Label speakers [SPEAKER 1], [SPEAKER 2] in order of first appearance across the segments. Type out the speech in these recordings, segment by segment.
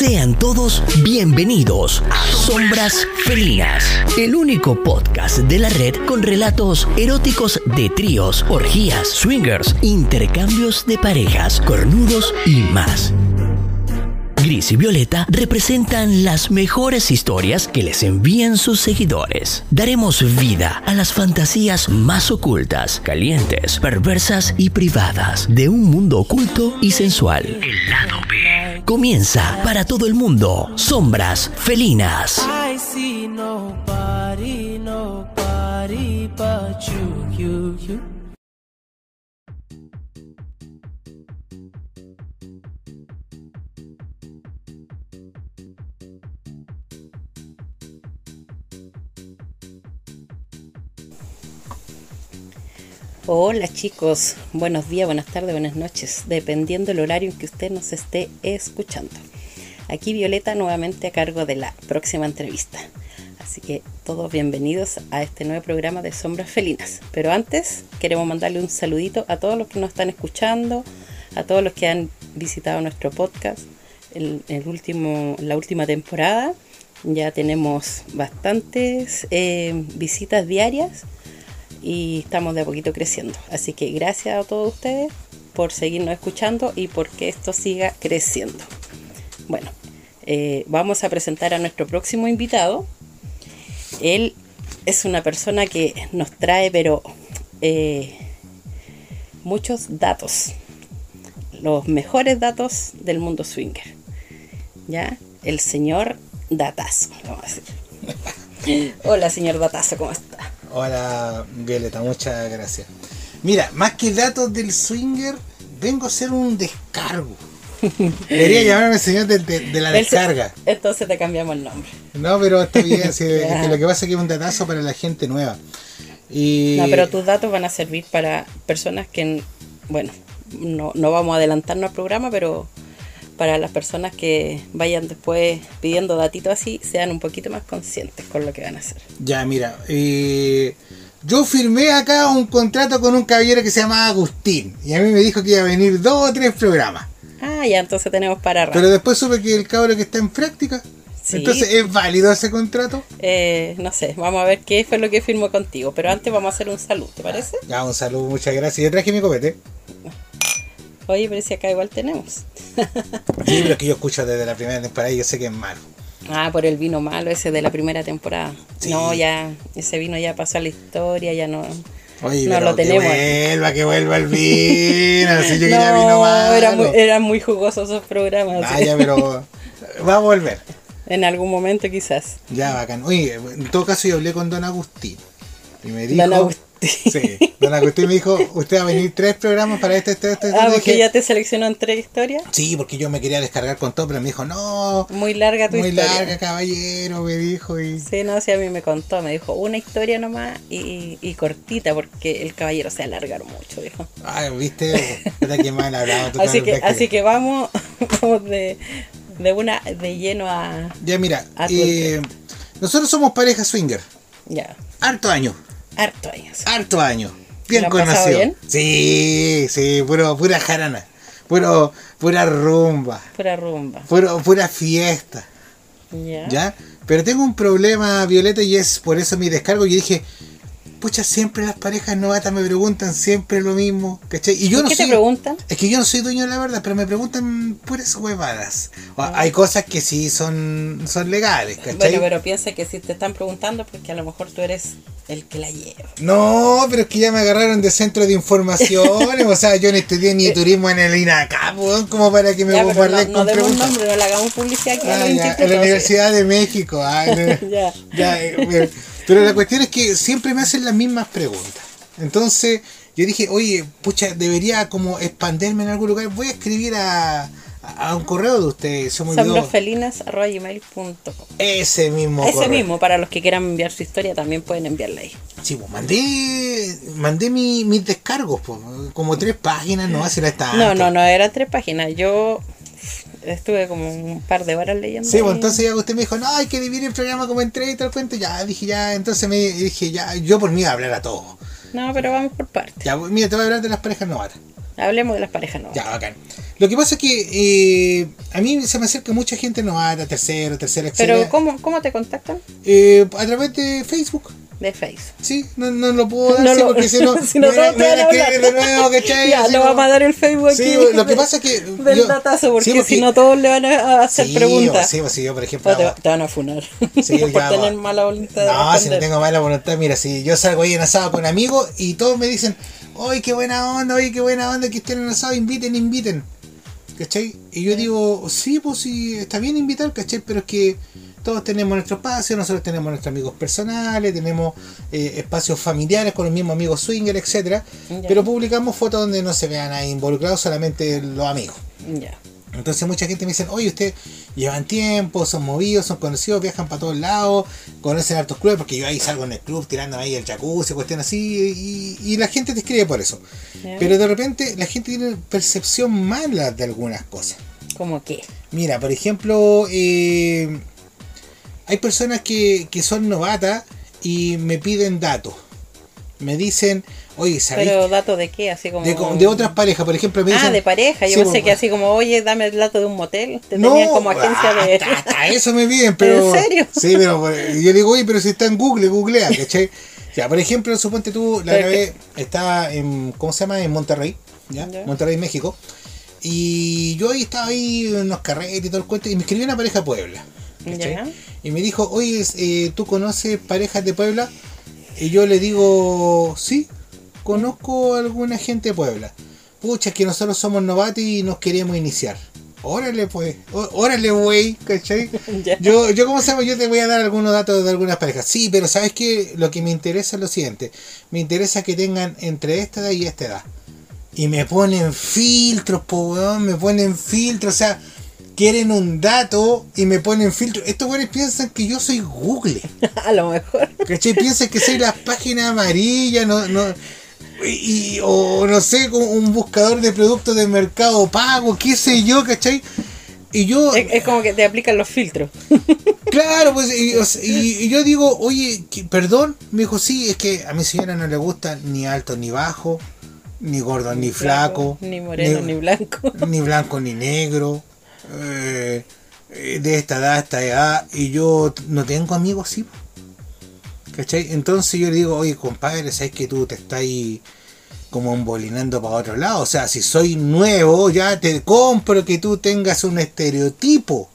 [SPEAKER 1] Sean todos bienvenidos a Sombras Felinas, el único podcast de la red con relatos eróticos de tríos, orgías, swingers, intercambios de parejas, cornudos y más. Gris y Violeta representan las mejores historias que les envían sus seguidores. Daremos vida a las fantasías más ocultas, calientes, perversas y privadas de un mundo oculto y sensual. El lado B. Comienza para todo el mundo. Sombras felinas.
[SPEAKER 2] I see
[SPEAKER 3] Hola chicos, buenos días, buenas tardes, buenas noches, dependiendo el horario en que usted nos esté escuchando. Aquí Violeta nuevamente a cargo de la próxima entrevista. Así que todos bienvenidos a este nuevo programa de Sombras Felinas. Pero antes queremos mandarle un saludito a todos los que nos están escuchando, a todos los que han visitado nuestro podcast el, el último, la última temporada. Ya tenemos bastantes eh, visitas diarias y estamos de a poquito creciendo. Así que gracias a todos ustedes por seguirnos escuchando y porque esto siga creciendo. Bueno, eh, vamos a presentar a nuestro próximo invitado. Él es una persona que nos trae, pero eh, muchos datos, los mejores datos del mundo swinger. ¿Ya? El señor Datazo, vamos a decir. Hola, señor Datazo, ¿cómo está?
[SPEAKER 4] Hola Violeta, muchas gracias. Mira, más que datos del swinger, vengo a hacer un descargo. Debería llamarme señor de, de- de la descarga.
[SPEAKER 3] Entonces te cambiamos el nombre.
[SPEAKER 4] No, pero está bien, que lo que pasa es que es un datazo para la gente nueva. Y
[SPEAKER 3] No, pero tus datos van a servir para personas que, bueno, no, no vamos a adelantarnos al programa, pero para las personas que vayan después pidiendo datitos así, sean un poquito más conscientes con lo que van a hacer.
[SPEAKER 4] Ya, mira, eh, yo firmé acá un contrato con un caballero que se llama Agustín. Y a mí me dijo que iba a venir dos o tres programas.
[SPEAKER 3] Ah, ya, entonces tenemos para rato.
[SPEAKER 4] Pero después supe que el cabro que está en práctica.
[SPEAKER 3] Sí.
[SPEAKER 4] Entonces, ¿es válido ese contrato?
[SPEAKER 3] Eh, no sé, vamos a ver qué fue lo que firmó contigo, pero antes vamos a hacer un saludo, ¿te parece?
[SPEAKER 4] Ya, un saludo, muchas gracias. Yo traje mi copete.
[SPEAKER 3] Oye, pero si acá igual tenemos.
[SPEAKER 4] Sí, pero que yo escucho desde la primera temporada y yo sé que es malo.
[SPEAKER 3] Ah, por el vino malo ese de la primera temporada.
[SPEAKER 4] Sí.
[SPEAKER 3] No, ya, ese vino ya pasó a la historia, ya no.
[SPEAKER 4] Oye,
[SPEAKER 3] No
[SPEAKER 4] pero
[SPEAKER 3] lo tenemos.
[SPEAKER 4] que vuelva, que vuelva el vino. Yo quería vino
[SPEAKER 3] No,
[SPEAKER 4] malo.
[SPEAKER 3] era muy, eran muy jugosos esos programas.
[SPEAKER 4] Ah, ya, pero va a volver.
[SPEAKER 3] En algún momento quizás.
[SPEAKER 4] Ya, bacán. Oye, en todo caso yo hablé con don Agustín. Y me dijo...
[SPEAKER 3] Don Agustín.
[SPEAKER 4] Sí, don Agustín me dijo, usted va a venir tres programas para este, este, este. este".
[SPEAKER 3] Ah, porque
[SPEAKER 4] dije,
[SPEAKER 3] ya te seleccionó entre historias.
[SPEAKER 4] Sí, porque yo me quería descargar con todo, pero me dijo, no,
[SPEAKER 3] Muy larga tu
[SPEAKER 4] muy
[SPEAKER 3] historia.
[SPEAKER 4] larga, caballero, me dijo. Y...
[SPEAKER 3] Sí, no, sí, a mí me contó, me dijo una historia nomás y, y cortita porque el caballero se alargaron mucho, dijo.
[SPEAKER 4] Ay, viste, Puta, qué mal hablado.
[SPEAKER 3] Así que, así que vamos, vamos de, de una de lleno a
[SPEAKER 4] Ya, mira,
[SPEAKER 3] A
[SPEAKER 4] eh, nosotros somos pareja swinger.
[SPEAKER 3] ya,
[SPEAKER 4] Harto año,
[SPEAKER 3] harto años.
[SPEAKER 4] harto año. Bien
[SPEAKER 3] ¿Lo han pasado
[SPEAKER 4] conocido.
[SPEAKER 3] bien?
[SPEAKER 4] Sí, sí, puro, pura jarana. Puro, pura rumba.
[SPEAKER 3] Pura rumba.
[SPEAKER 4] Puro, pura fiesta.
[SPEAKER 3] Ya.
[SPEAKER 4] ¿Ya? Pero tengo un problema, Violeta, y es por eso mi descargo. Yo dije, pucha, siempre las parejas novatas me preguntan siempre lo mismo. ¿cachai? Y yo
[SPEAKER 3] ¿Por
[SPEAKER 4] no
[SPEAKER 3] qué te
[SPEAKER 4] soy-
[SPEAKER 3] preguntan?
[SPEAKER 4] Es que yo no soy dueño de la verdad, pero me preguntan puras huevadas. O-
[SPEAKER 3] Ah.
[SPEAKER 4] Hay cosas que sí son, son legales, ¿cachai?
[SPEAKER 3] Bueno, pero piensa que si te están preguntando porque a lo mejor tú eres el que la lleva.
[SPEAKER 4] No, pero es que ya me agarraron de centro de información. o sea, yo no estudié ni turismo en el INACAP, como para que me.
[SPEAKER 3] Ya, no, no
[SPEAKER 4] con
[SPEAKER 3] demos
[SPEAKER 4] preguntas.
[SPEAKER 3] nombre, no le hagamos publicidad aquí en
[SPEAKER 4] Ah,
[SPEAKER 3] los
[SPEAKER 4] ya, en la. Universidad de México. ah, no.
[SPEAKER 3] Ya.
[SPEAKER 4] Ya, eh, pero- la cuestión es que siempre me hacen las mismas preguntas. Entonces yo dije, oye, pucha, debería como expanderme en algún lugar. Voy a escribir a, a un correo de ustedes.
[SPEAKER 3] Sombrosfelinas.gmail.com
[SPEAKER 4] Ese mismo
[SPEAKER 3] Ese
[SPEAKER 4] correo.
[SPEAKER 3] mismo, para los que quieran enviar su historia, también pueden enviarla ahí.
[SPEAKER 4] Sí, pues mandé, mandé mi- mis descargos, pues, como tres páginas, no hace la
[SPEAKER 3] No, no, no, eran tres páginas. Yo estuve como un par de horas leyendo.
[SPEAKER 4] Sí, pues entonces ya usted me dijo, no, hay que dividir el programa como en tres y tal cuento. Ya, dije, ya, entonces me dije, ya, yo por mí a hablar a todo.
[SPEAKER 3] No, pero vamos por partes.
[SPEAKER 4] Ya, mira, te voy a hablar de las parejas novatas.
[SPEAKER 3] Hablemos de las parejas nuevas.
[SPEAKER 4] Ya, bacán. Lo que pasa es que eh, a mí se me acerca mucha gente novata, tercero, tercera, etcétera.
[SPEAKER 3] Pero ¿cómo, ¿cómo te contactan?
[SPEAKER 4] Eh, a través de Facebook.
[SPEAKER 3] De Facebook.
[SPEAKER 4] Sí, no, no lo puedo dar,
[SPEAKER 3] No
[SPEAKER 4] sí,
[SPEAKER 3] lo-
[SPEAKER 4] porque si no,
[SPEAKER 3] si no
[SPEAKER 4] a escribir de nuevo, ¿cachai?
[SPEAKER 3] Ya, lo
[SPEAKER 4] como-
[SPEAKER 3] vamos a dar el Facebook aquí.
[SPEAKER 4] Sí, lo que pasa es que
[SPEAKER 3] Del
[SPEAKER 4] yo-
[SPEAKER 3] datazo, porque,
[SPEAKER 4] sí, porque-
[SPEAKER 3] si no todos le van a hacer
[SPEAKER 4] Sí,
[SPEAKER 3] preguntas.
[SPEAKER 4] Sí, pues, sí, yo por ejemplo.
[SPEAKER 3] O te, te van a funar.
[SPEAKER 4] Sí, yo
[SPEAKER 3] por
[SPEAKER 4] hago-
[SPEAKER 3] tener mala voluntad.
[SPEAKER 4] No, si no tengo mala voluntad, mira, si yo salgo ahí en asado con amigos y todos me dicen, oye, qué buena onda, oye, qué buena onda que estén en asado, inviten, inviten. ¿Cachai? Y yo digo, sí, pues sí, está bien invitar, ¿cachai? Pero es que todos tenemos nuestro espacio, nosotros tenemos nuestros amigos personales, tenemos eh, espacios familiares con los mismos amigos swinger, etcétera. Pero publicamos fotos donde no se vean ahí involucrados solamente los amigos.
[SPEAKER 3] Ya.
[SPEAKER 4] Entonces mucha gente me dice, oye, ustedes llevan tiempo, son movidos, son conocidos, viajan para todos lados, conocen hartos clubes, porque yo ahí salgo en el club tirando ahí el jacuzzi, cuestión así, y, y la gente te escribe por eso. Pero de repente la gente tiene percepción mala de algunas cosas.
[SPEAKER 3] ¿Cómo qué?
[SPEAKER 4] Mira, por ejemplo, eh, hay personas que, que son novatas y me piden datos. Me dicen, oye, ¿sabéis?
[SPEAKER 3] Pero datos de qué, así como...
[SPEAKER 4] De, otras parejas, por ejemplo, me dicen...
[SPEAKER 3] Ah, de pareja. Yo
[SPEAKER 4] Sí,
[SPEAKER 3] pensé
[SPEAKER 4] pues,
[SPEAKER 3] que así como, oye, dame el dato de un motel. Te
[SPEAKER 4] No,
[SPEAKER 3] tenían como agencia de...
[SPEAKER 4] hasta, hasta eso me piden, pero.
[SPEAKER 3] ¿En serio?
[SPEAKER 4] Sí, pero yo digo, oye, pero si está en Google, googlea, ¿cachai? Ya, por ejemplo, suponte tú, la otra vez estaba en, ¿cómo se llama? En Monterrey, ¿ya? Monterrey, México. Y yo ahí estaba ahí en unos carretes y todo el cuento, y me escribió una pareja de Puebla. Y me dijo, oye, eh, ¿tú conoces parejas de Puebla? Y yo le digo, sí, conozco a alguna gente de Puebla. Pucha, es que nosotros somos novatos y nos queremos iniciar. Órale, pues, órale, güey, ¿cachai? Yo, yo, ¿cómo se llama? Yo te voy a dar algunos datos de algunas parejas. Sí, pero ¿sabes qué? Lo que me interesa es lo siguiente. Me interesa que tengan entre esta edad y esta edad. Y me ponen filtros, po, weón, me ponen filtros, o sea, quieren un dato y me ponen filtros. Estos güeyes piensan que yo soy Google.
[SPEAKER 3] A lo mejor.
[SPEAKER 4] ¿Cachai? Piensan que soy las páginas amarillas, no, no, y, y- o no sé, un buscador de productos de mercado pago, qué sé yo, ¿cachai? Y yo,
[SPEAKER 3] Es, es como que te aplican los filtros.
[SPEAKER 4] claro, pues, y, y- y yo digo, oye, ¿qué- perdón, me dijo, sí, es que a mi señora no le gusta ni alto ni bajo, ni gordo ni flaco,
[SPEAKER 3] Ni moreno, ni, blanco.
[SPEAKER 4] ni blanco ni negro, eh, de esta edad esta edad, y yo no tengo amigos así. ¿Cachai? Entonces yo le digo, oye compadre, sabes que tú te estás ahí como embolinando para otro lado. O sea, si soy nuevo, ya te compro que tú tengas un estereotipo.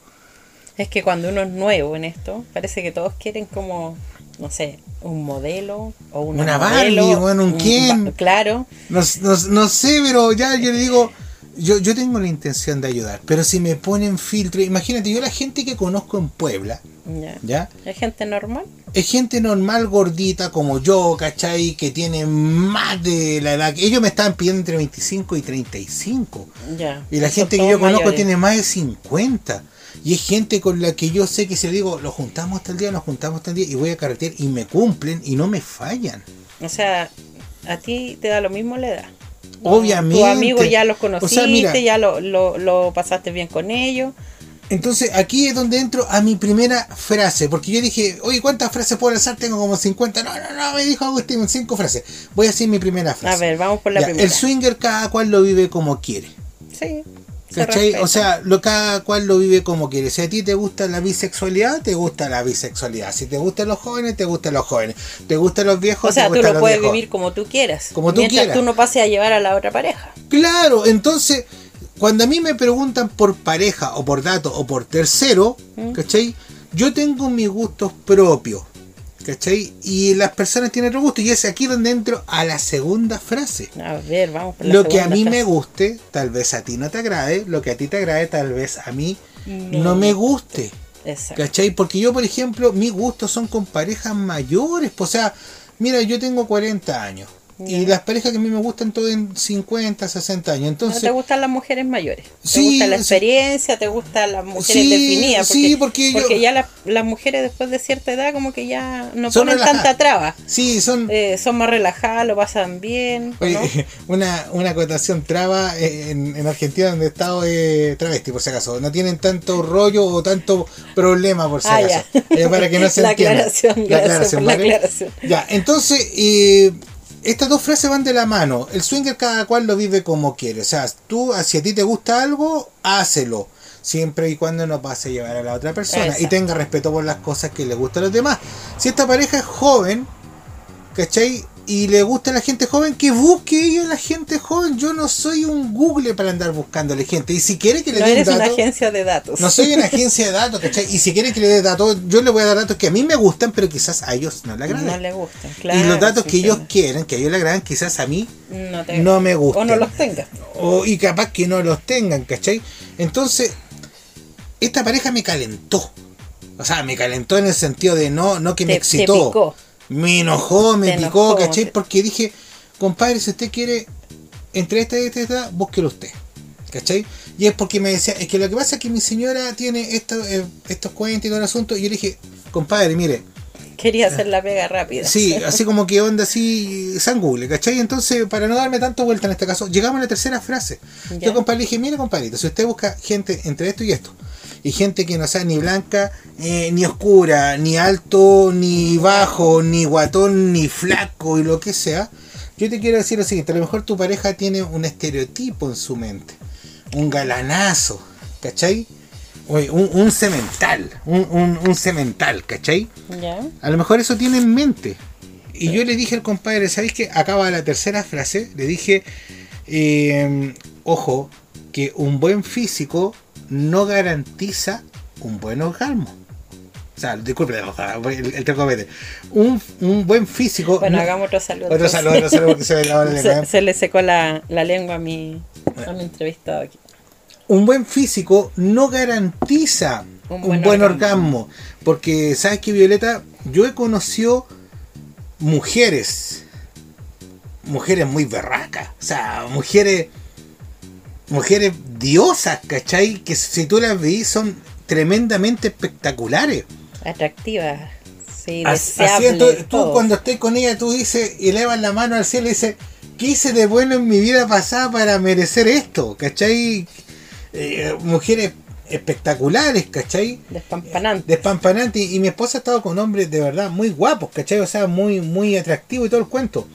[SPEAKER 3] Es que cuando uno es nuevo en esto, parece que todos quieren como, no sé, un modelo o una,
[SPEAKER 4] Una
[SPEAKER 3] modelo,
[SPEAKER 4] Barbie, bueno, un Ken.
[SPEAKER 3] ba- Claro.
[SPEAKER 4] No, no- no sé, pero ya yo le digo, yo, yo tengo la intención de ayudar. Pero si me ponen filtro, imagínate, yo la gente que conozco en Puebla,
[SPEAKER 3] Ya.
[SPEAKER 4] ¿ya?
[SPEAKER 3] ¿Es gente normal?
[SPEAKER 4] es gente normal gordita como yo, ¿cachai? Que tiene más de la edad. Ellos me estaban pidiendo entre 25 y 35.
[SPEAKER 3] Ya.
[SPEAKER 4] Y la gente que yo conozco
[SPEAKER 3] mayores.
[SPEAKER 4] tiene más de 50. Y es gente con la que yo sé que si le digo, lo juntamos hasta el día, nos juntamos hasta el día y voy a carretear y me cumplen y no me fallan.
[SPEAKER 3] O sea, a ti te da lo mismo la edad.
[SPEAKER 4] Obviamente.
[SPEAKER 3] Tus amigos ya los
[SPEAKER 4] O
[SPEAKER 3] conociste,
[SPEAKER 4] sea, mira,
[SPEAKER 3] ya lo, lo, lo pasaste bien con ellos.
[SPEAKER 4] Entonces aquí es donde entro a mi primera frase, porque yo dije, oye, ¿cuántas frases puedo lanzar? Tengo como 50. No, no, no, me dijo Agustín, cinco frases. Voy a decir mi primera frase.
[SPEAKER 3] A ver, vamos por la
[SPEAKER 4] Ya,
[SPEAKER 3] primera.
[SPEAKER 4] El swinger cada cual lo vive como quiere.
[SPEAKER 3] Sí.
[SPEAKER 4] ¿Cachai? O sea, lo, cada cual lo vive como quiere. Si a ti te gusta la bisexualidad, te gusta la bisexualidad. Si te gustan los jóvenes, te gustan los jóvenes. Te gustan los viejos,
[SPEAKER 3] O sea,
[SPEAKER 4] te
[SPEAKER 3] tú
[SPEAKER 4] gustan
[SPEAKER 3] lo
[SPEAKER 4] los
[SPEAKER 3] puedes vivir como tú quieras.
[SPEAKER 4] Como tú
[SPEAKER 3] mientras
[SPEAKER 4] quieras.
[SPEAKER 3] tú no pases a llevar a la otra pareja.
[SPEAKER 4] Claro, entonces, cuando a mí me preguntan por pareja o por dato o por tercero,
[SPEAKER 3] ¿Mm?
[SPEAKER 4] ¿cachai? Yo tengo mis gustos propios, ¿cachai? Y las personas tienen otro gusto. Y es aquí donde entro a la segunda frase.
[SPEAKER 3] A ver, vamos por la
[SPEAKER 4] Lo que a mí me guste, tal vez a ti no te agrade. Lo que a ti te agrade, tal vez a mí no,
[SPEAKER 3] No.
[SPEAKER 4] me guste.
[SPEAKER 3] Exacto.
[SPEAKER 4] ¿Cachai? Porque yo, por ejemplo, mis gustos son con parejas mayores. pues, O sea, mira, yo tengo 40 años. Y las parejas que a mí me gustan todo en 50, 60 años.
[SPEAKER 3] ¿No
[SPEAKER 4] Entonces,
[SPEAKER 3] te gustan las mujeres mayores? ¿Te
[SPEAKER 4] Sí,
[SPEAKER 3] gusta la
[SPEAKER 4] sí.
[SPEAKER 3] experiencia? ¿Te gustan las mujeres
[SPEAKER 4] Sí,
[SPEAKER 3] definidas?
[SPEAKER 4] sí, porque yo-
[SPEAKER 3] porque ya las, las mujeres después de cierta edad como que ya no ponen
[SPEAKER 4] relajadas.
[SPEAKER 3] tanta traba.
[SPEAKER 4] sí, son...
[SPEAKER 3] Eh, son más relajadas, lo pasan bien. ¿o
[SPEAKER 4] Oye,
[SPEAKER 3] no?
[SPEAKER 4] una, una acotación traba eh, en, en Argentina donde he estado eh, travesti, por si acaso. No tienen tanto rollo o tanto problema, por si
[SPEAKER 3] Ah,
[SPEAKER 4] acaso.
[SPEAKER 3] ya.
[SPEAKER 4] Eh, para que no se
[SPEAKER 3] La
[SPEAKER 4] entienda.
[SPEAKER 3] aclaración, la
[SPEAKER 4] ¿vale?
[SPEAKER 3] aclaración.
[SPEAKER 4] Ya, entonces, eh, estas dos frases van de la mano. El swinger cada cual lo vive como quiere. O sea, tú, si a ti te gusta algo, hácelo. Siempre y cuando no pase a llevar a la otra persona. Y tenga respeto por las cosas que le gustan a los demás. Si esta pareja es joven, ¿cachai? Y le gusta a la gente joven, que busque ella a la gente joven. Yo no soy un Google para andar buscándole gente. Y si quiere que le
[SPEAKER 3] No
[SPEAKER 4] den
[SPEAKER 3] eres una
[SPEAKER 4] datos-
[SPEAKER 3] agencia de datos.
[SPEAKER 4] no soy una agencia de datos, ¿cachai? Y si quieren que le dé datos, yo le voy a dar datos que a mí me gustan, pero quizás a ellos no le agraden.
[SPEAKER 3] No le gustan, claro.
[SPEAKER 4] y los datos
[SPEAKER 3] sí,
[SPEAKER 4] que ellos
[SPEAKER 3] sí.
[SPEAKER 4] quieren, que a ellos le agradan, quizás a mí
[SPEAKER 3] no, te-
[SPEAKER 4] no me gustan.
[SPEAKER 3] O no los tengas.
[SPEAKER 4] o, y capaz que no los tengan, ¿cachai? Entonces, esta pareja me calentó. O sea, me calentó en el sentido de no, no que me
[SPEAKER 3] Te- te
[SPEAKER 4] excitó.
[SPEAKER 3] picó.
[SPEAKER 4] Me enojó, me picó,
[SPEAKER 3] enojó,
[SPEAKER 4] ¿cachai? Porque dije, compadre, si usted quiere entre esta y esta esta, búsquelo usted. ¿Cachai? Y es porque me decía, es que lo que pasa es que mi señora tiene esto, eh, estos cuentos y todo el asunto. Y yo le dije, compadre, mire,
[SPEAKER 3] Quería hacer la pega rápida.
[SPEAKER 4] Sí, así como que onda así, San Google, ¿cachai? Entonces, para no darme tanto vuelta en este caso, llegamos a la tercera frase.
[SPEAKER 3] Ya.
[SPEAKER 4] Yo, compadre, dije, mire, compadrito, si usted busca gente entre esto y esto, y gente que no sea ni blanca, eh, ni oscura, ni alto, ni bajo, ni guatón, ni flaco, y lo que sea, yo te quiero decir lo siguiente, a lo mejor tu pareja tiene un estereotipo en su mente, un galanazo, ¿cachai? Oye, Un, un cemental, un, un, un cemental, ¿cachai?
[SPEAKER 3] Ya.
[SPEAKER 4] A lo mejor eso tiene en mente. Y yo le dije al compadre, ¿sabéis que acaba la tercera frase? Le dije, eh, ojo, que un buen físico no garantiza un buen orgasmo. O sea, disculpe el, el trocomete. Un, un buen físico.
[SPEAKER 3] Bueno,
[SPEAKER 4] no-
[SPEAKER 3] hagamos otro saludo.
[SPEAKER 4] Otro saludo, otro saludo porque se
[SPEAKER 3] se, se le secó la, la lengua a mi, a mi entrevistado aquí.
[SPEAKER 4] Un buen físico no garantiza un
[SPEAKER 3] Un
[SPEAKER 4] buen, orgasmo. Porque, ¿sabes qué, Violeta? Yo he conocido mujeres, mujeres muy berracas, o sea, mujeres, mujeres diosas, ¿cachai? Que si tú las veis son tremendamente espectaculares.
[SPEAKER 3] Atractiva. Sí,
[SPEAKER 4] Así,
[SPEAKER 3] deseable.
[SPEAKER 4] entonces, tú cuando estés con ella, tú dices, elevas la mano al cielo y dices, ¿qué hice de bueno en mi vida pasada para merecer esto? ¿Cachai? Eh, mujeres espectaculares, ¿cachai?
[SPEAKER 3] Despampanante.
[SPEAKER 4] Despampanante. Y, y mi esposa ha estado con hombres de verdad muy guapos, ¿cachai? O sea, muy, muy atractivos y todo el cuento.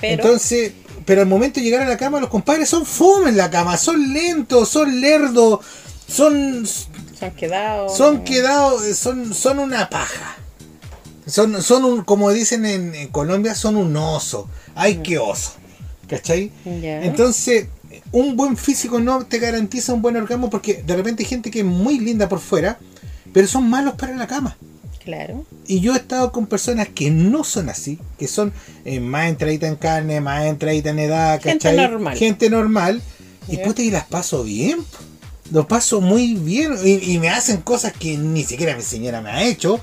[SPEAKER 3] Pero
[SPEAKER 4] Entonces, pero al momento de llegar a la cama, los compadres son fome en la cama, son lentos, son lerdos, son,
[SPEAKER 3] son quedados.
[SPEAKER 4] son quedados, son, son una paja. Son, son un, como dicen en, en Colombia, son un oso. Ay, qué oso. ¿Cachai? Entonces, un buen físico no te garantiza un buen orgasmo porque de repente hay gente que es muy linda por fuera, pero son malos para la cama.
[SPEAKER 3] Claro.
[SPEAKER 4] Y yo he estado con personas que no son así, que son eh, más entraditas en carne, más entraditas en edad,
[SPEAKER 3] Gente
[SPEAKER 4] ¿cachai?
[SPEAKER 3] normal.
[SPEAKER 4] Gente normal. Y puta, y las paso bien. po. Lo paso muy bien. Y, y me hacen cosas que ni siquiera mi señora me ha hecho.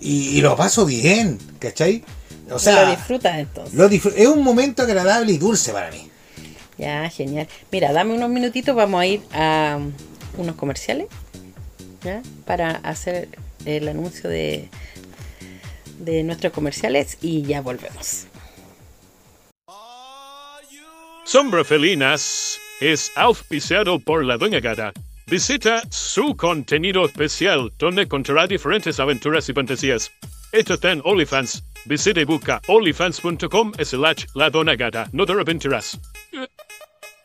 [SPEAKER 4] Y, y lo paso bien, ¿cachai? O sea,
[SPEAKER 3] lo disfrutas entonces.
[SPEAKER 4] lo disfr- es un momento agradable y dulce para mí.
[SPEAKER 3] Ya, genial. Mira, dame unos minutitos, vamos a ir a unos comerciales. Para hacer el anuncio de, de nuestros comerciales y ya volvemos.
[SPEAKER 5] Sombra Felinas es auspiciado por la Doña Gata. Visita su contenido especial, donde encontrará diferentes aventuras y fantasías. Esto está en OnlyFans. Visita y busca onlyfans.com slash la Doña Gata. No te arrepentirás.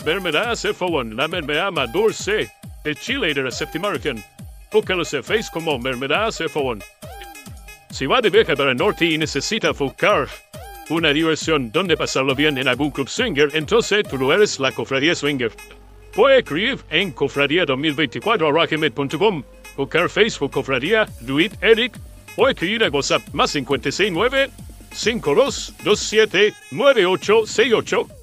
[SPEAKER 5] Mermelada favor, la mermelada más dulce de Chile de la Septimerican. Búscalos en Face como mermelada favor. Si va de viaje para el norte y necesita buscar una diversión donde pasarlo bien en algún club swinger, entonces tú eres la cofradía swinger. Puede escribir en cofradía2024.com, buscar Facebook Cofradía Luis Eric o escribir a WhatsApp más 569 5227 9868.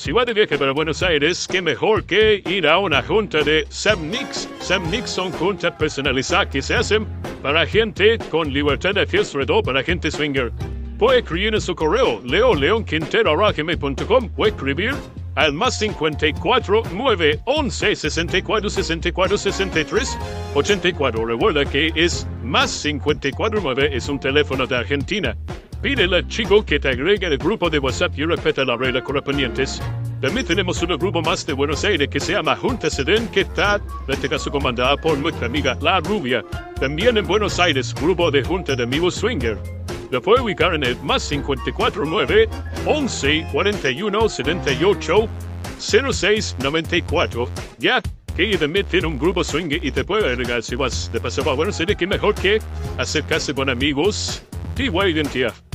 [SPEAKER 5] Si va de viaje para Buenos Aires, qué mejor que ir a una junta de Samnix. Samnix son juntas personalizadas que se hacen para gente con libertad de fiesta o para gente swinger. Puede escribir en su correo leoleonquintero.com o escribir al más 54 9 11 64 64 63 84. Recuerda que es más 54 9 es un teléfono de Argentina. Pídele al chico que te agregue al grupo de WhatsApp y respeta las reglas correspondientes. También tenemos un grupo más de Buenos Aires que se llama Junta Sedén, que está, en este caso, comandada por nuestra amiga La Rubia. También en Buenos Aires, grupo de Junta de Amigos Swinger. Lo puede ubicar en el más 549 11 41 78 06 94. Ya que también tiene un grupo swing y te puede agregar si vas de paso. Bueno, sería que mejor que acercarse con amigos. A identificar.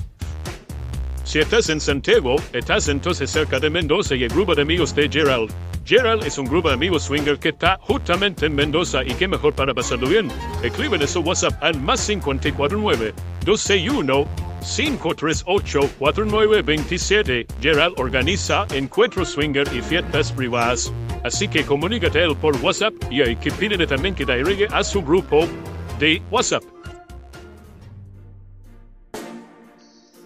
[SPEAKER 5] Si estás en Santiago, estás entonces cerca de Mendoza y el grupo de amigos de Gerald. Gerald es un grupo de amigos swinger que está justamente en Mendoza y qué mejor para pasarlo bien. Escriben su WhatsApp al más 549 261 538 4927. Gerald organiza encuentros swinger y fiestas privadas. Así que comunícate a él por WhatsApp y hay que pídele también que te a su grupo de WhatsApp.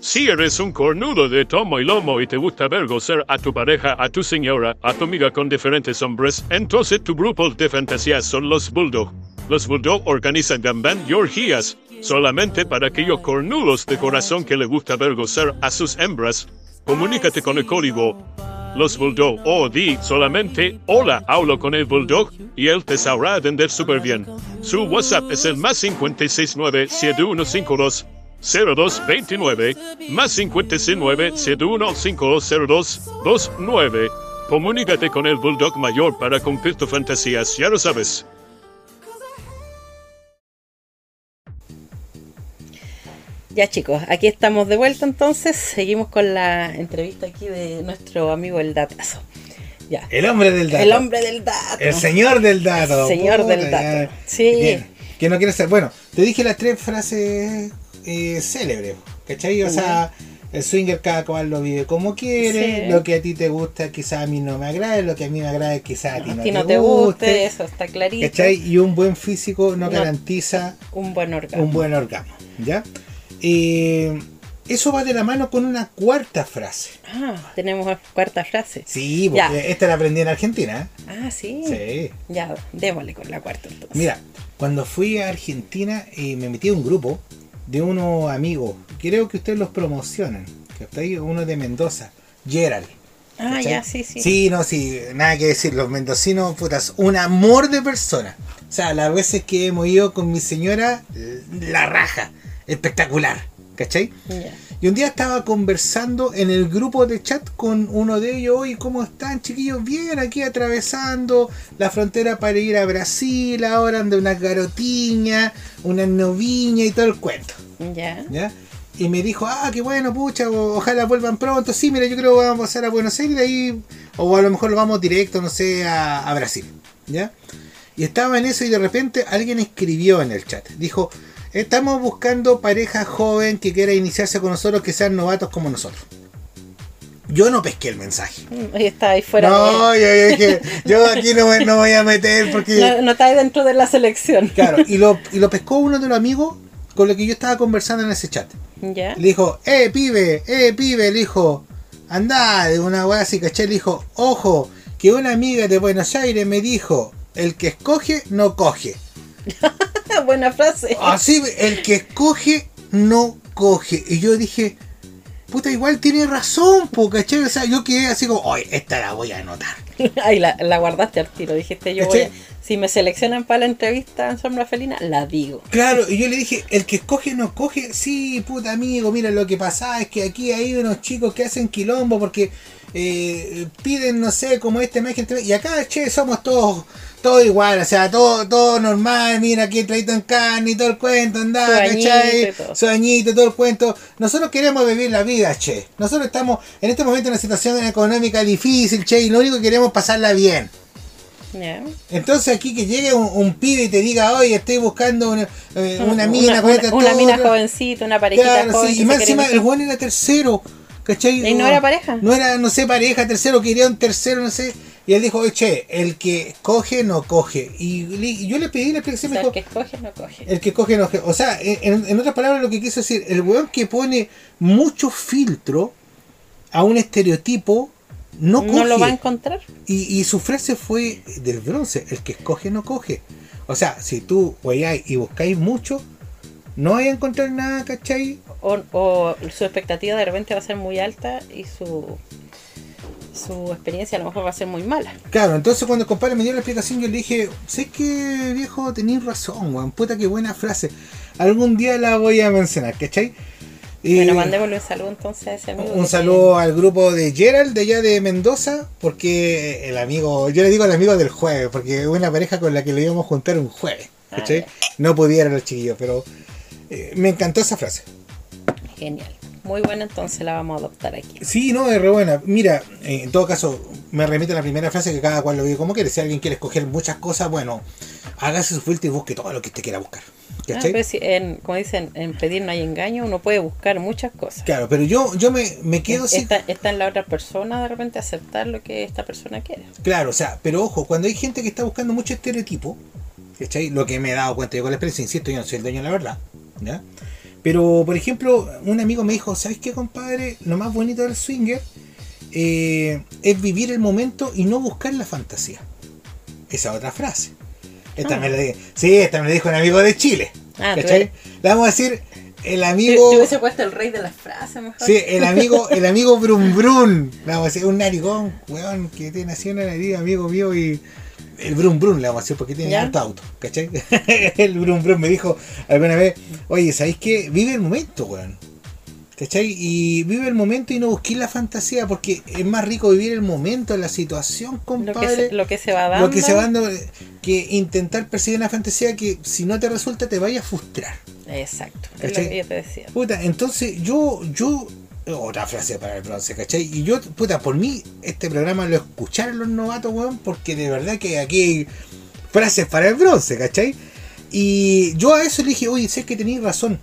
[SPEAKER 5] Si eres un cornudo de tomo y lomo y te gusta ver gozar a tu pareja, a tu señora, a tu amiga con diferentes hombres, entonces tu grupo de fantasía son los Bulldog. Los Bulldog organizan gamban y orgías solamente para aquellos cornudos de corazón que le gusta ver gozar a sus hembras. Comunícate con el código los Bulldog o di solamente hola, hablo con el Bulldog y él te sabrá atender súper bien. Su WhatsApp es el más 569 7152 0229 más 569 71520229. Comunícate con el Bulldog mayor para cumplir tus fantasías, ya lo sabes.
[SPEAKER 3] Ya chicos, aquí estamos de vuelta entonces. Seguimos con la entrevista aquí de nuestro amigo el Datazo. Ya.
[SPEAKER 4] El hombre del dato.
[SPEAKER 3] El hombre del dato.
[SPEAKER 4] El señor del dato.
[SPEAKER 3] El señor
[SPEAKER 4] Puta,
[SPEAKER 3] del
[SPEAKER 4] ya.
[SPEAKER 3] dato. Sí.
[SPEAKER 4] Bien. Que no quiere ser. Bueno, te dije las tres frases eh, célebres. ¿Cachai? O sea, el swinger cada cual lo vive como quiere.
[SPEAKER 3] Sí.
[SPEAKER 4] Lo que a ti te gusta quizás a mí no me agrade. Lo que a mí me agrada quizás a ti no, te,
[SPEAKER 3] no te guste, eso está clarito.
[SPEAKER 4] ¿Cachai? Y un buen físico no,
[SPEAKER 3] No.
[SPEAKER 4] garantiza
[SPEAKER 3] Un buen orgasmo.
[SPEAKER 4] un buen orgasmo. ¿Ya? Eh, eso va de la mano con una cuarta frase.
[SPEAKER 3] Ah, tenemos cuarta frase.
[SPEAKER 4] Sí,
[SPEAKER 3] Ya.
[SPEAKER 4] porque esta la aprendí en Argentina.
[SPEAKER 3] Ah, sí.
[SPEAKER 4] ¿eh? Sí.
[SPEAKER 3] Ya, démosle con la cuarta entonces.
[SPEAKER 4] Mira, cuando fui a Argentina y me metí a un grupo de unos amigos, creo que ustedes los promocionan, que está ahí uno de Mendoza, Gerald.
[SPEAKER 3] Ah,
[SPEAKER 4] ¿cachai?
[SPEAKER 3] ya, sí, sí.
[SPEAKER 4] Sí, no, sí, nada que decir, los mendocinos, putas, un amor de persona. O sea, las veces que hemos ido con mi señora, la raja, espectacular, ¿cachai?
[SPEAKER 3] Ya.
[SPEAKER 4] Y un día estaba conversando en el grupo de chat con uno de ellos, oye, ¿cómo están chiquillos? Bien, aquí atravesando la frontera para ir a Brasil, ahora anda una garotiña, una noviña y todo el cuento,
[SPEAKER 3] Ya.
[SPEAKER 4] ¿ya? Y me dijo, ah, qué bueno, pucha, ojalá vuelvan pronto. Sí, mira, yo creo que vamos a pasar a Buenos Aires ahí, o a lo mejor lo vamos directo, no sé, a, a Brasil, ¿ya? Y estaba en eso y de repente alguien escribió en el chat, dijo, estamos buscando pareja joven que quiera iniciarse con nosotros, que sean novatos como nosotros. Yo no pesqué el mensaje.
[SPEAKER 3] Mm, Ahí está, ahí fuera.
[SPEAKER 4] No, yo, yo dije, yo aquí no, me- no voy a meter porque...
[SPEAKER 3] no, no está ahí dentro de la selección.
[SPEAKER 4] Claro, y lo, y lo pescó uno de los amigos con los que yo estaba conversando en ese chat.
[SPEAKER 3] Ya.
[SPEAKER 4] Le dijo, eh, pibe, eh, pibe, le dijo, andá, de una weá así, caché, le dijo, ojo, que una amiga de Buenos Aires me dijo, el que escoge, no coge.
[SPEAKER 3] Buena frase.
[SPEAKER 4] Así, el que escoge, no coge. Y yo dije, puta, igual tiene razón, po, caché, o sea, yo quedé así como, oye, esta la voy a anotar.
[SPEAKER 3] Ahí la, la guardaste al tiro. Dijiste, yo voy a-
[SPEAKER 4] ¿Cachai?
[SPEAKER 3] si me seleccionan para la entrevista en Sombra Felina, la digo.
[SPEAKER 4] Claro, y yo le dije, el que escoge no coge, sí, puta amigo, mira, lo que pasa es que aquí hay unos chicos que hacen quilombo porque eh, piden, no sé, como este imagen, y acá, che, somos todos, todo igual, o sea, todo, todo normal, mira, aquí traído en carne y todo el cuento,
[SPEAKER 3] añito
[SPEAKER 4] ¿cachai?
[SPEAKER 3] y todo.
[SPEAKER 4] El cuento. Nosotros queremos vivir la vida, che. Nosotros estamos en este momento en una situación económica difícil, che, y lo único que queremos es pasarla bien.
[SPEAKER 3] Ya.
[SPEAKER 4] Entonces aquí que llegue un, un pibe y te diga, oye, estoy buscando una, eh, una mina
[SPEAKER 3] una,
[SPEAKER 4] con esta
[SPEAKER 3] una mina
[SPEAKER 4] otra".
[SPEAKER 3] jovencita, una parejita
[SPEAKER 4] Claro,
[SPEAKER 3] joven.
[SPEAKER 4] sí,
[SPEAKER 3] que
[SPEAKER 4] y más encima el Juan era tercero, ¿cachai?
[SPEAKER 3] ¿Y no era pareja?
[SPEAKER 4] No era, no sé, pareja, tercero, quería un tercero, no sé. Y él dijo, oye, che, el que coge no coge. Y, yo le pedí la
[SPEAKER 3] O
[SPEAKER 4] explicación,
[SPEAKER 3] sea,
[SPEAKER 4] me
[SPEAKER 3] el que escoge, no coge.
[SPEAKER 4] el que coge no coge. O sea, en, en otras palabras lo que quiso decir, el weón que pone mucho filtro a un estereotipo, no coge.
[SPEAKER 3] No lo va a encontrar.
[SPEAKER 4] Y, y su frase fue del bronce, el que escoge no coge. O sea, si tú weyáis y buscáis mucho, no vais a encontrar nada, ¿cachai?
[SPEAKER 3] O, o su expectativa de repente va a ser muy alta y su, su experiencia a lo mejor va a ser muy mala.
[SPEAKER 4] Claro, entonces cuando el compadre me dio la explicación, yo le dije, sé que viejo, tenéis razón, weón, puta que buena frase. Algún día la voy a mencionar, ¿cachai? Y
[SPEAKER 3] Bueno, mandémosle un saludo entonces a ese amigo.
[SPEAKER 4] un saludo al grupo de Gerald de allá de Mendoza, porque el amigo, yo le digo al amigo del jueves, porque es una pareja con la que le íbamos a juntar un jueves. ¿cachai?
[SPEAKER 3] Ah,
[SPEAKER 4] no pudieron los chiquillos, pero eh, me encantó esa frase.
[SPEAKER 3] Genial. Muy buena, entonces la vamos a adoptar aquí.
[SPEAKER 4] Sí, no, es re buena. Mira, eh, en todo caso, me remite a la primera frase que cada cual lo vive como quiere. Si alguien quiere escoger muchas cosas, bueno, hágase su filtro y busque todo lo que usted quiera buscar.
[SPEAKER 3] Ah, pero si en, como dicen, en pedir no hay engaño, uno puede buscar muchas cosas.
[SPEAKER 4] Claro, pero yo, yo me, me quedo sin...
[SPEAKER 3] está, está en la otra persona de repente aceptar lo que esta persona quiere.
[SPEAKER 4] Claro, o sea, pero ojo, cuando hay gente que está buscando mucho estereotipo, ¿cachai? Lo que me he dado cuenta yo con la experiencia, insisto, yo no soy el dueño de la verdad, ¿ya? Pero, por ejemplo, un amigo me dijo, ¿sabes qué, compadre? Lo más bonito del swinger eh, es vivir el momento y no buscar la fantasía. Esa otra frase. Esta
[SPEAKER 3] Ah.
[SPEAKER 4] me la sí, esta me la dijo un amigo de Chile.
[SPEAKER 3] Ah,
[SPEAKER 4] ¿cachai? Le vamos a decir, el amigo...
[SPEAKER 3] te hubiese puesto el rey de las frases mejor.
[SPEAKER 4] Sí, el amigo, el amigo Brum Brum. Le vamos a decir un narigón, weón, que tiene así una nariz, amigo mío, y el Brum Brum le vamos a decir porque tiene harto auto, ¿cachai? el Brum Brum me dijo alguna vez, oye, ¿sabéis qué? Vive el momento, weón. ¿Cachai? Y vive el momento y no busquéis la fantasía, porque es más rico vivir el momento, la situación,
[SPEAKER 3] lo, que
[SPEAKER 4] compadre.
[SPEAKER 3] se, lo que se va dando.
[SPEAKER 4] Lo que se va dando, que intentar perseguir una fantasía que si no te resulta te vaya a frustrar.
[SPEAKER 3] Exacto. Es lo que yo te decía.
[SPEAKER 4] Puta, entonces yo, yo, otra frase para el bronce, ¿cachai? Y yo, puta, por mí, este programa lo escucharon los novatos, weón, porque de verdad que aquí hay frases para el bronce, ¿cachai? Y yo a eso le dije, oye, sé que tenéis razón.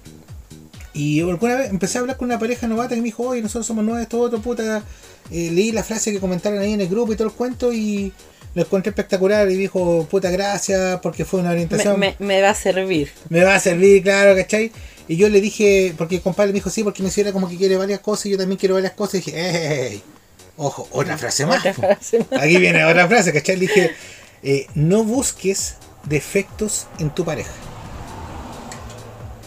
[SPEAKER 4] Y alguna vez empecé a hablar con una pareja novata que me dijo, oye, nosotros somos nuevos, esto otro, puta. Eh, leí la frase que comentaron ahí en el grupo y todo el cuento y lo encontré espectacular y dijo, puta, gracias, porque fue una
[SPEAKER 3] Me,
[SPEAKER 4] orientación
[SPEAKER 3] me, me va a servir.
[SPEAKER 4] me va a servir, claro, ¿cachai? Y yo le dije, porque el compadre me dijo, sí, porque me hiciera como que quiere varias cosas y yo también quiero varias cosas. Y dije, ey, ojo, otra frase más.
[SPEAKER 3] Otra frase más.
[SPEAKER 4] Aquí viene otra frase, ¿cachai? Le dije, eh, no busques defectos en tu pareja.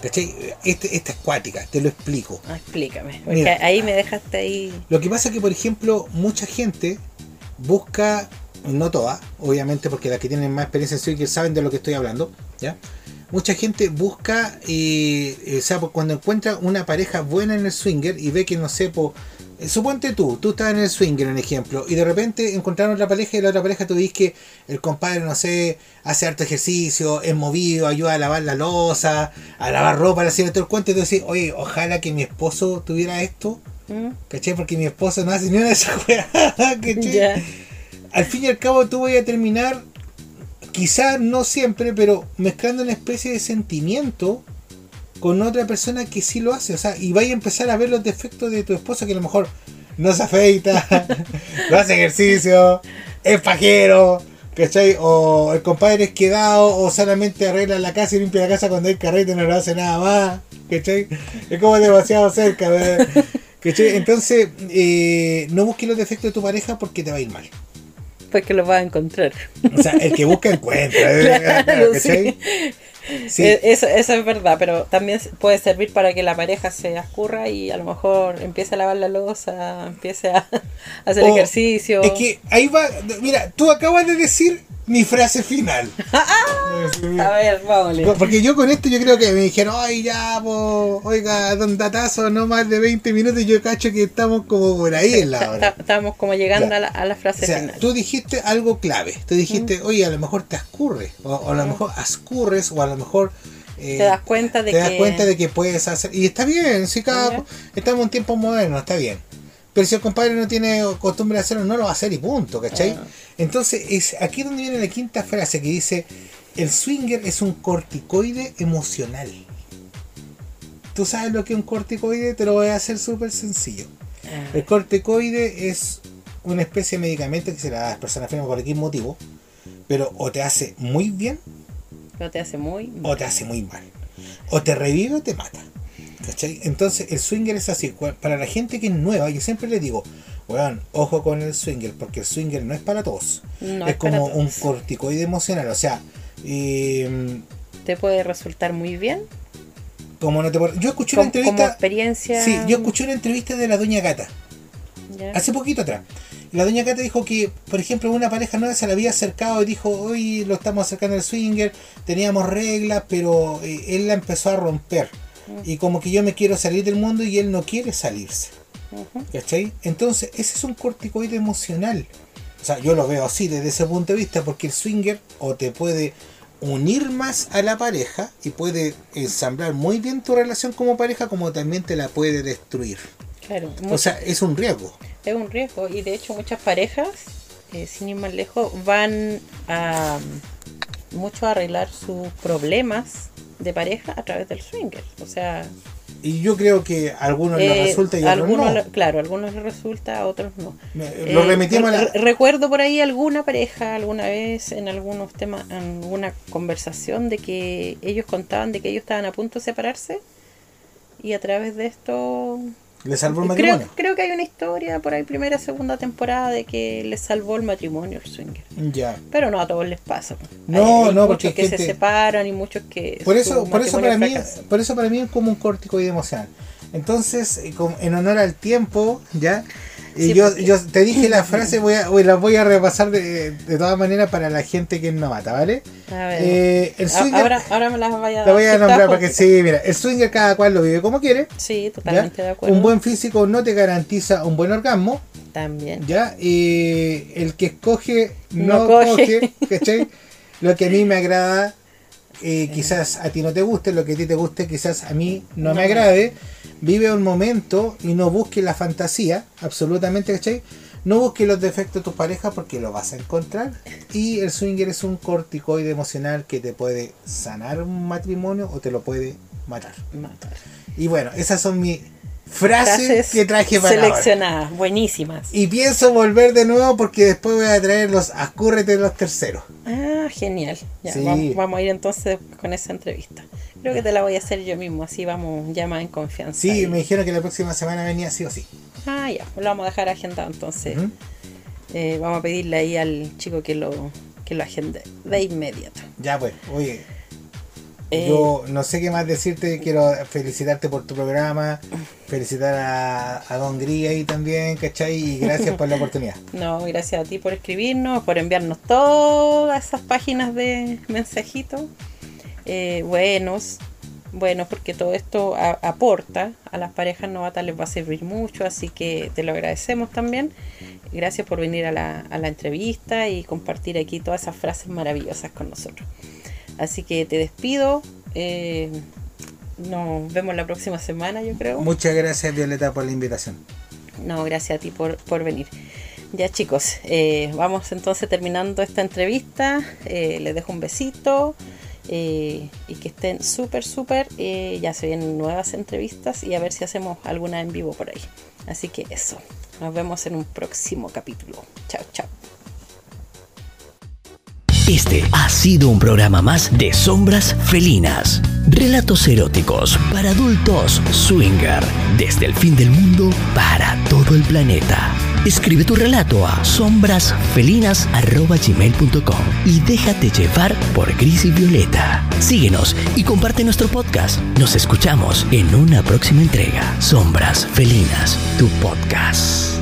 [SPEAKER 4] ¿Cachai? Este, esta es cuática, te lo explico.
[SPEAKER 3] Ah, explícame. Porque
[SPEAKER 4] Mira.
[SPEAKER 3] ahí me dejaste ahí.
[SPEAKER 4] Lo que pasa es que, por ejemplo, mucha gente busca, no toda, obviamente, porque las que tienen más experiencia en swinger saben de lo que estoy hablando, ¿ya? Mucha gente busca, eh, eh, o sea, cuando encuentra una pareja buena en el swinger y ve que, no sé, po, eh, suponte tú, tú estás en el swinger, un ejemplo, y de repente encontraron otra pareja y la otra pareja tú ves que el compadre, no sé, hace harto ejercicio, es movido, ayuda a lavar la losa, a lavar ropa, a hacer todo el cuento, y tú decís, oye, ojalá que mi esposo tuviera esto,
[SPEAKER 3] ¿Mm?
[SPEAKER 4] ¿Cachai? Porque mi esposo no hace ni una de esas.
[SPEAKER 3] Ya.
[SPEAKER 4] Al fin y al cabo tú voy a terminar, quizás no siempre, pero mezclando una especie de sentimiento con otra persona que sí lo hace. O sea, y vaya a empezar a ver los defectos de tu esposo que a lo mejor no se afeita, no hace ejercicio, es pajero. ¿Cachai? O el compadre es quedado, o solamente arregla la casa y limpia la casa cuando hay carrete y no lo hace nada más. ¿Cachai? Es como demasiado cerca. ¿Cachai? Entonces, eh, no busques los defectos de tu pareja porque te va a ir mal.
[SPEAKER 3] Pues que lo vas a encontrar.
[SPEAKER 4] O sea, el que busca encuentra. ¿eh? Sí.
[SPEAKER 3] Eh, Eso, eso es verdad, pero también puede servir para que la pareja se escurra y a lo mejor empiece a lavar la losa, empiece a, a hacer
[SPEAKER 4] O-
[SPEAKER 3] ejercicio.
[SPEAKER 4] Oh, Es que ahí va. Mira, tú acabas de decir mi frase final.
[SPEAKER 3] A ver, vámonos.
[SPEAKER 4] Porque yo con esto yo creo que me dijeron, ay ya, po, oiga, don Datazo, no más de 20 minutos, y yo cacho que estamos como por ahí en la hora.
[SPEAKER 3] Estamos como llegando
[SPEAKER 4] Claro.
[SPEAKER 3] a, la, a la frase
[SPEAKER 4] O sea,
[SPEAKER 3] final.
[SPEAKER 4] tú dijiste algo clave. Tú dijiste, oye, a lo mejor te ascurre. O, o a lo mejor ascurres, o a lo mejor. eh,
[SPEAKER 3] Te das cuenta de
[SPEAKER 4] te das
[SPEAKER 3] que-
[SPEAKER 4] cuenta de que puedes hacer. Y está bien, si cada. Estamos en tiempos modernos, está bien. Pero si el compadre no tiene costumbre de hacerlo, no lo va a hacer y punto, ¿cachai?
[SPEAKER 3] Ah.
[SPEAKER 4] Entonces, es aquí donde viene la quinta frase que dice: El swinger es un corticoide emocional. ¿Tú sabes lo que es un corticoide? Te lo voy a hacer súper sencillo.
[SPEAKER 3] Ah,
[SPEAKER 4] El corticoide es una especie de medicamento que se le da a las personas enfermas por cualquier motivo, pero o te hace muy bien
[SPEAKER 3] no te hace muy.
[SPEAKER 4] o te hace muy mal. O te revive o te mata. ¿Cachai? Entonces el swinger es así. Para la gente que es nueva, yo siempre le digo, weón, ojo con el swinger, porque el swinger no es para todos.
[SPEAKER 3] No
[SPEAKER 4] es
[SPEAKER 3] es para
[SPEAKER 4] como un corticoide emocional. O sea, eh,
[SPEAKER 3] Te puede resultar muy bien.
[SPEAKER 4] como no te Yo escuché una
[SPEAKER 3] como
[SPEAKER 4] entrevista.
[SPEAKER 3] experiencia.
[SPEAKER 4] Sí, yo escuché una entrevista de la doña Gata. Hace poquito atrás. La doña Cata dijo que, por ejemplo, una pareja nueva se la había acercado y dijo, hoy lo estamos acercando al swinger, teníamos reglas, pero eh, él la empezó a romper. Y como que yo me quiero salir del mundo y él no quiere salirse. ¿Cachai? Entonces, ese es un corticoide emocional. O sea, yo lo veo así desde ese punto de vista, porque el swinger o te puede unir más a la pareja y puede ensamblar muy bien tu relación como pareja, como también te la puede destruir.
[SPEAKER 3] Claro,
[SPEAKER 4] O sea, es un riesgo.
[SPEAKER 3] es un riesgo y de hecho muchas parejas, eh, sin ir más lejos, van a mm, mucho a arreglar sus problemas de pareja a través del swinger. O sea,
[SPEAKER 4] Y yo creo que a algunos les
[SPEAKER 3] eh,
[SPEAKER 4] resulta y a otros
[SPEAKER 3] algunos,
[SPEAKER 4] no.
[SPEAKER 3] le- claro, a algunos les resulta, a otros no.
[SPEAKER 4] Me- lo remitimos a la-
[SPEAKER 3] re- Recuerdo por ahí alguna pareja, alguna vez, en algunos temas, en alguna conversación, de que ellos contaban de que ellos estaban a punto de separarse y a través de esto
[SPEAKER 4] Le salvó el
[SPEAKER 3] Creo,
[SPEAKER 4] matrimonio.
[SPEAKER 3] creo que hay una historia por ahí, primera, segunda temporada, de que les salvó el matrimonio el swinger.
[SPEAKER 4] Ya.
[SPEAKER 3] Pero no a todos les pasa.
[SPEAKER 4] No,
[SPEAKER 3] hay, hay
[SPEAKER 4] no, porque
[SPEAKER 3] muchos que
[SPEAKER 4] gente-
[SPEAKER 3] se separan y muchos que.
[SPEAKER 4] Por eso, por eso para mí, por eso para mí es como un corticoide emocional. Entonces, eh, en honor al tiempo, ya. Y
[SPEAKER 3] Sí,
[SPEAKER 4] yo,
[SPEAKER 3] porque-
[SPEAKER 4] yo te dije la frase, voy a, voy- la voy a repasar de, de todas maneras para la gente que no mata, ¿vale?
[SPEAKER 3] A ver.
[SPEAKER 4] Eh, el
[SPEAKER 3] A-
[SPEAKER 4] swinger,
[SPEAKER 3] ahora, ahora me las vaya
[SPEAKER 4] la voy a
[SPEAKER 3] dar
[SPEAKER 4] nombrar porque sí, mira, el swinger cada cual lo vive como quiere.
[SPEAKER 3] Sí,
[SPEAKER 4] ¿ya?
[SPEAKER 3] totalmente de acuerdo.
[SPEAKER 4] Un buen físico no te garantiza un buen orgasmo,
[SPEAKER 3] También.
[SPEAKER 4] ¿ya? Y el que escoge
[SPEAKER 3] No
[SPEAKER 4] no,
[SPEAKER 3] coge.
[SPEAKER 4] coge, ¿cachai? Lo que a mí me agrada, eh, quizás a ti no te guste, lo que a ti te guste, quizás a mí no, me- agrade. Vive un momento y no busques la fantasía, absolutamente, ¿cachai? No busques los defectos de tu pareja porque lo vas a encontrar. Y el swinger es un corticoide emocional que te puede sanar un matrimonio o te lo puede matar.
[SPEAKER 3] Matar.
[SPEAKER 4] Y bueno, esas son mis frases,
[SPEAKER 3] Frases
[SPEAKER 4] que traje para ahora.
[SPEAKER 3] seleccionadas, buenísimas.
[SPEAKER 4] Y pienso volver de nuevo porque después voy a traer los acúrrete de los terceros.
[SPEAKER 3] Ah, genial. Ya,
[SPEAKER 4] Sí.
[SPEAKER 3] vamos, vamos a ir entonces con esa entrevista. Creo que te la voy a hacer yo mismo, así vamos ya más en confianza.
[SPEAKER 4] Sí,
[SPEAKER 3] Y-
[SPEAKER 4] me dijeron que la próxima semana venía sí o sí.
[SPEAKER 3] Ah, ya, lo vamos a dejar agendado entonces. Eh, vamos a pedirle ahí al chico que lo, que lo agende de inmediato.
[SPEAKER 4] Ya pues, oye,
[SPEAKER 3] Eh,
[SPEAKER 4] yo no sé qué más decirte, quiero felicitarte por tu programa, felicitar a, a Don Gris ahí también, ¿cachai? Y gracias por la oportunidad.
[SPEAKER 3] No, gracias a ti por escribirnos, por enviarnos todas esas páginas de mensajitos eh, buenos. Bueno, porque todo esto a- aporta a las parejas novatas, les va a servir mucho, así que te lo agradecemos también. Gracias por venir a la, a la entrevista y compartir aquí todas esas frases maravillosas con nosotros. Así que te despido. eh, nos vemos la próxima semana, yo creo.
[SPEAKER 4] Muchas gracias Violeta por la invitación.
[SPEAKER 3] No, gracias a ti por, por venir. Ya chicos, eh, vamos entonces terminando esta entrevista. Eh, les dejo un besito eh, y que estén súper, súper. ya se vienen nuevas entrevistas y a ver si hacemos alguna en vivo por ahí. Así que eso, nos vemos en un próximo capítulo. Chao, chao.
[SPEAKER 1] Este ha sido un programa más de Sombras Felinas. Relatos eróticos para adultos swinger. Desde el fin del mundo para todo el planeta. Escribe tu relato a sombrasfelinas.gmail.com y déjate llevar por Gris y Violeta. Síguenos y comparte nuestro podcast. Nos escuchamos en una próxima entrega. Sombras Felinas, tu podcast.